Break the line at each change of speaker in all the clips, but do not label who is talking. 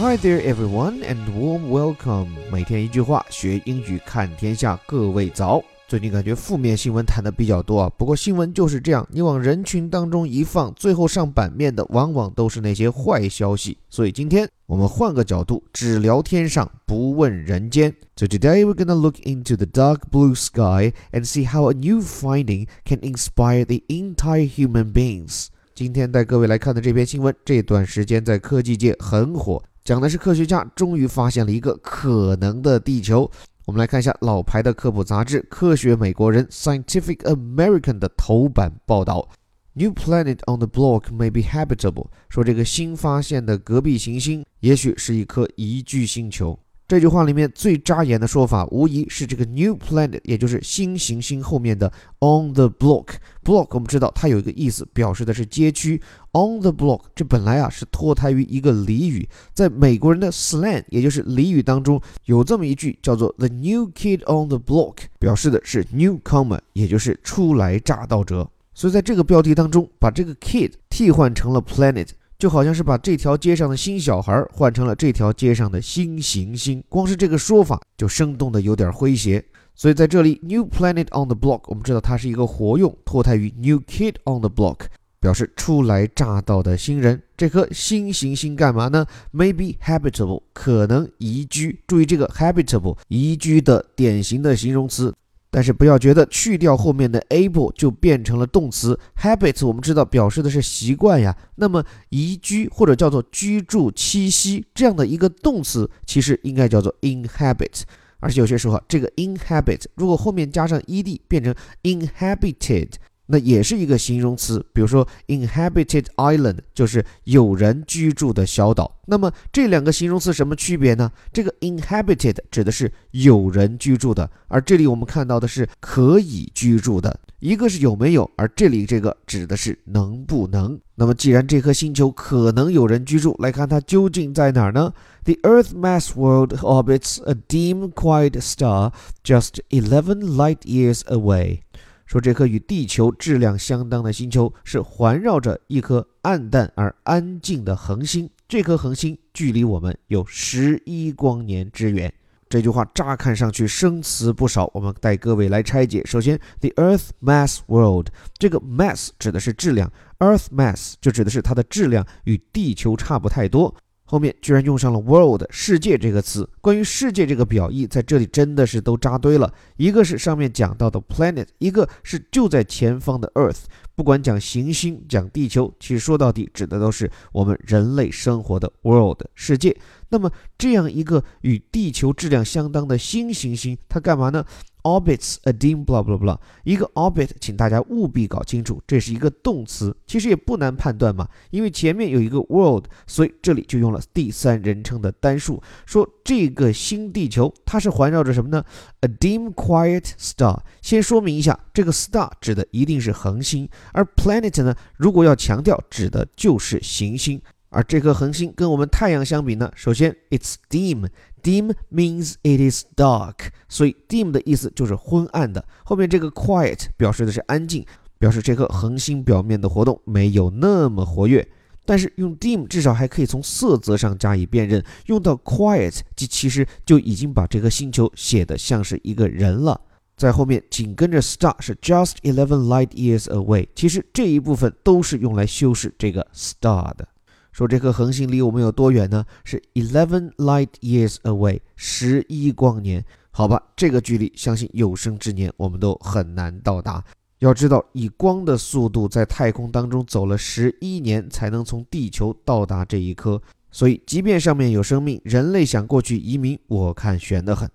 Hi there, everyone, and warm welcome. 每天一句话，学英语看天下。各位早。最近感觉负面新闻谈的比较多啊，不过新闻就是这样，你往人群当中一放，最后上版面的往往都是那些坏消息。所以今天我们换个角度，只聊天上，不问人间。So today we're gonna look into the dark blue sky and see how a new finding can inspire the entire human beings. 今天带各位来看的这篇新闻，这段时间在科技界很火，讲的是科学家终于发现了一个可能的地球。我们来看一下老牌的科普杂志《科学美国人》（Scientific American） 的头版报道：“New planet on the block may be habitable。”说这个新发现的隔壁行星也许是一颗宜居星球。这句话里面最扎眼的说法，无疑是这个 new planet，也就是新行星后面的 on the block。block 我们知道它有一个意思，表示的是街区。on the block 这本来啊是脱胎于一个俚语，在美国人的 slang，也就是俚语当中有这么一句叫做 the new kid on the block，表示的是 newcomer，也就是初来乍到者。所以在这个标题当中，把这个 kid 替换成了 planet。就好像是把这条街上的新小孩换成了这条街上的新行星，光是这个说法就生动的有点诙谐。所以在这里，New Planet on the Block，我们知道它是一个活用，脱胎于 New Kid on the Block，表示初来乍到的新人。这颗新行星干嘛呢？Maybe habitable，可能宜居。注意这个 habitable，宜居的典型的形容词。但是不要觉得去掉后面的 able 就变成了动词 habit，我们知道表示的是习惯呀。那么移居或者叫做居住、栖息这样的一个动词，其实应该叫做 inhabit。而且有些时候，这个 inhabit 如果后面加上 ed 变成 inhabited。那也是一个形容词，比如说 inhabited island 就是有人居住的小岛。那么这两个形容词什么区别呢？这个 inhabited 指的是有人居住的，而这里我们看到的是可以居住的，一个是有没有，而这里这个指的是能不能。那么既然这颗星球可能有人居住，来看它究竟在哪儿呢？The Earth mass world orbits a dim, quiet star just eleven light years away. 说这颗与地球质量相当的星球是环绕着一颗暗淡而安静的恒星，这颗恒星距离我们有十一光年之远。这句话乍看上去生词不少，我们带各位来拆解。首先，the Earth mass world，这个 mass 指的是质量，Earth mass 就指的是它的质量与地球差不太多。后面居然用上了 world 世界这个词，关于世界这个表意在这里真的是都扎堆了。一个是上面讲到的 planet，一个是就在前方的 earth。不管讲行星讲地球，其实说到底指的都是我们人类生活的 world 世界。那么这样一个与地球质量相当的新行星，它干嘛呢？Orbits a dim blah blah blah，一个 orbit，请大家务必搞清楚，这是一个动词，其实也不难判断嘛，因为前面有一个 world，所以这里就用了第三人称的单数，说这个新地球它是环绕着什么呢？A dim quiet star。先说明一下，这个 star 指的一定是恒星，而 planet 呢，如果要强调，指的就是行星。而这颗恒星跟我们太阳相比呢，首先 it's dim。Dim means it is dark，所以 dim 的意思就是昏暗的。后面这个 quiet 表示的是安静，表示这颗恒星表面的活动没有那么活跃。但是用 dim 至少还可以从色泽上加以辨认，用到 quiet，即其实就已经把这颗星球写得像是一个人了。在后面紧跟着 star 是 just eleven light years away，其实这一部分都是用来修饰这个 star 的。说这颗恒星离我们有多远呢？是 eleven light years away，十一光年。好吧，这个距离相信有生之年我们都很难到达。要知道，以光的速度在太空当中走了十一年才能从地球到达这一颗，所以即便上面有生命，人类想过去移民，我看悬得很。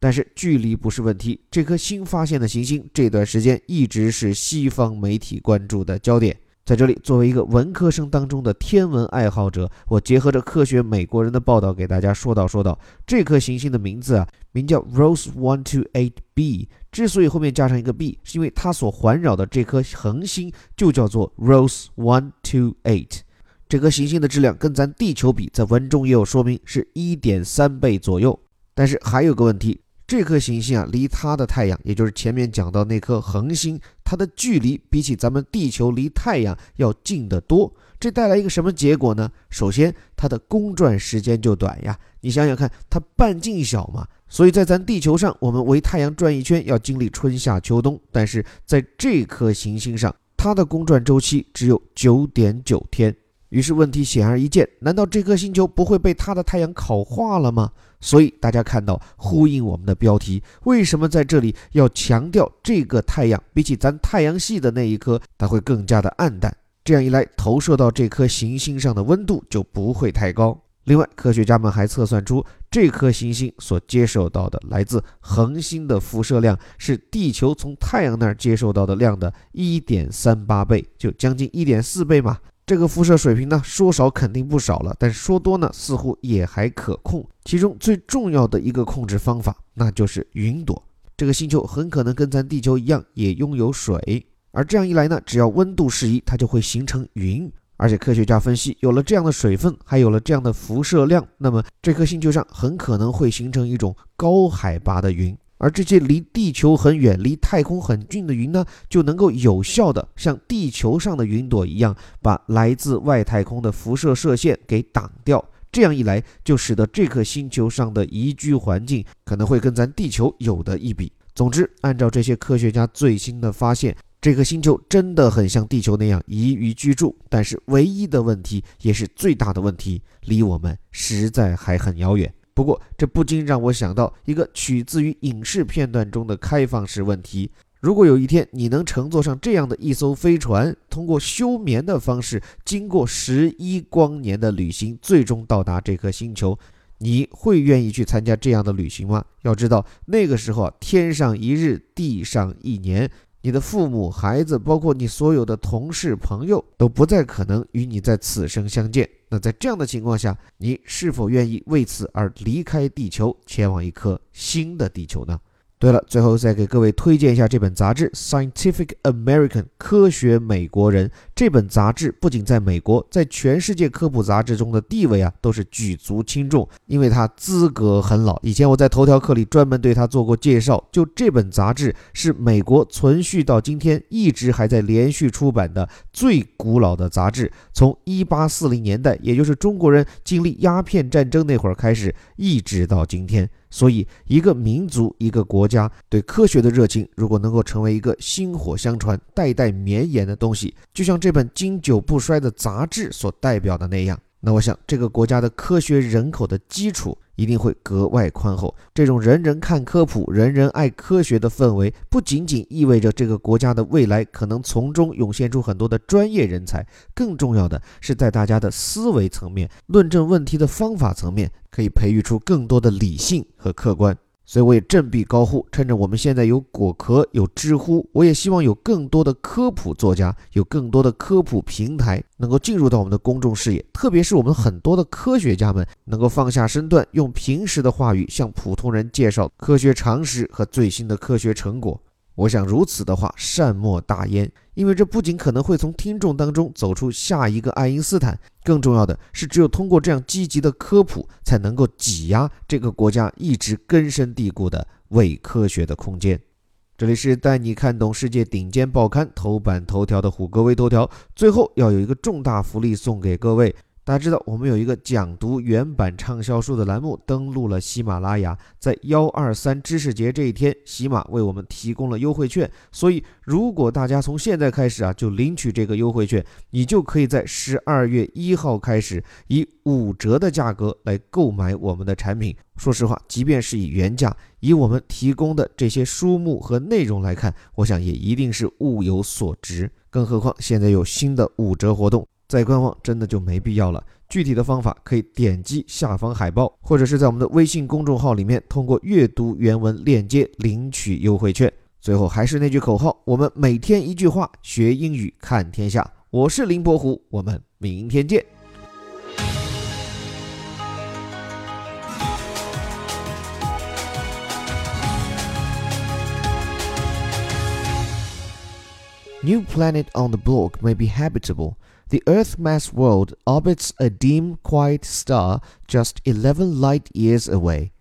但是距离不是问题，这颗新发现的行星这段时间一直是西方媒体关注的焦点。在这里，作为一个文科生当中的天文爱好者，我结合着科学美国人的报道给大家说道说道。这颗行星的名字啊，名叫 Rose One Two Eight b。之所以后面加上一个 b，是因为它所环绕的这颗恒星就叫做 Rose One Two Eight。这颗行星的质量跟咱地球比，在文中也有说明，是一点三倍左右。但是还有个问题，这颗行星啊，离它的太阳，也就是前面讲到那颗恒星。它的距离比起咱们地球离太阳要近得多。这带来一个什么结果呢？首先，它的公转时间就短呀。你想想看，它半径小嘛，所以在咱地球上，我们围太阳转一圈要经历春夏秋冬，但是在这颗行星上，它的公转周期只有九点九天。于是问题显而易见，难道这颗星球不会被它的太阳烤化了吗？所以大家看到，呼应我们的标题，为什么在这里要强调这个太阳比起咱太阳系的那一颗，它会更加的暗淡？这样一来，投射到这颗行星上的温度就不会太高。另外，科学家们还测算出，这颗行星所接受到的来自恒星的辐射量是地球从太阳那儿接受到的量的一点三八倍，就将近一点四倍嘛。这个辐射水平呢，说少肯定不少了，但说多呢，似乎也还可控。其中最重要的一个控制方法，那就是云朵。这个星球很可能跟咱地球一样，也拥有水。而这样一来呢，只要温度适宜，它就会形成云。而且科学家分析，有了这样的水分，还有了这样的辐射量，那么这颗星球上很可能会形成一种高海拔的云。而这些离地球很远、离太空很近的云呢，就能够有效的像地球上的云朵一样，把来自外太空的辐射射线给挡掉。这样一来，就使得这颗星球上的宜居环境可能会跟咱地球有的一比。总之，按照这些科学家最新的发现。这颗星球真的很像地球那样宜于居住，但是唯一的问题，也是最大的问题，离我们实在还很遥远。不过，这不禁让我想到一个取自于影视片段中的开放式问题：如果有一天你能乘坐上这样的一艘飞船，通过休眠的方式，经过十一光年的旅行，最终到达这颗星球，你会愿意去参加这样的旅行吗？要知道，那个时候，天上一日，地上一年。你的父母、孩子，包括你所有的同事、朋友，都不再可能与你在此生相见。那在这样的情况下，你是否愿意为此而离开地球，前往一颗新的地球呢？对了，最后再给各位推荐一下这本杂志《Scientific American》科学美国人。这本杂志不仅在美国，在全世界科普杂志中的地位啊，都是举足轻重，因为它资格很老。以前我在头条课里专门对它做过介绍。就这本杂志是美国存续到今天一直还在连续出版的最古老的杂志，从1840年代，也就是中国人经历鸦片战争那会儿开始，一直到今天。所以，一个民族、一个国家对科学的热情，如果能够成为一个薪火相传、代代绵延的东西，就像这本经久不衰的杂志所代表的那样。那我想，这个国家的科学人口的基础一定会格外宽厚。这种人人看科普、人人爱科学的氛围，不仅仅意味着这个国家的未来可能从中涌现出很多的专业人才，更重要的是，在大家的思维层面、论证问题的方法层面，可以培育出更多的理性和客观。所以我也振臂高呼，趁着我们现在有果壳、有知乎，我也希望有更多的科普作家，有更多的科普平台能够进入到我们的公众视野。特别是我们很多的科学家们，能够放下身段，用平时的话语向普通人介绍科学常识和最新的科学成果。我想如此的话，善莫大焉。因为这不仅可能会从听众当中走出下一个爱因斯坦，更重要的是，只有通过这样积极的科普，才能够挤压这个国家一直根深蒂固的伪科学的空间。这里是带你看懂世界顶尖报刊头版头条的虎哥微头条，最后要有一个重大福利送给各位。大家知道，我们有一个讲读原版畅销书的栏目，登录了喜马拉雅。在幺二三知识节这一天，喜马为我们提供了优惠券。所以，如果大家从现在开始啊，就领取这个优惠券，你就可以在十二月一号开始以五折的价格来购买我们的产品。说实话，即便是以原价，以我们提供的这些书目和内容来看，我想也一定是物有所值。更何况现在有新的五折活动。再观望真的就没必要了。具体的方法可以点击下方海报，或者是在我们的微信公众号里面通过阅读原文链接领取优惠券。最后还是那句口号：我们每天一句话，学英语看天下。我是林伯虎，我们明天见。New planet on the block may be habitable. The Earth mass world orbits a dim, quiet star just 11 light years away.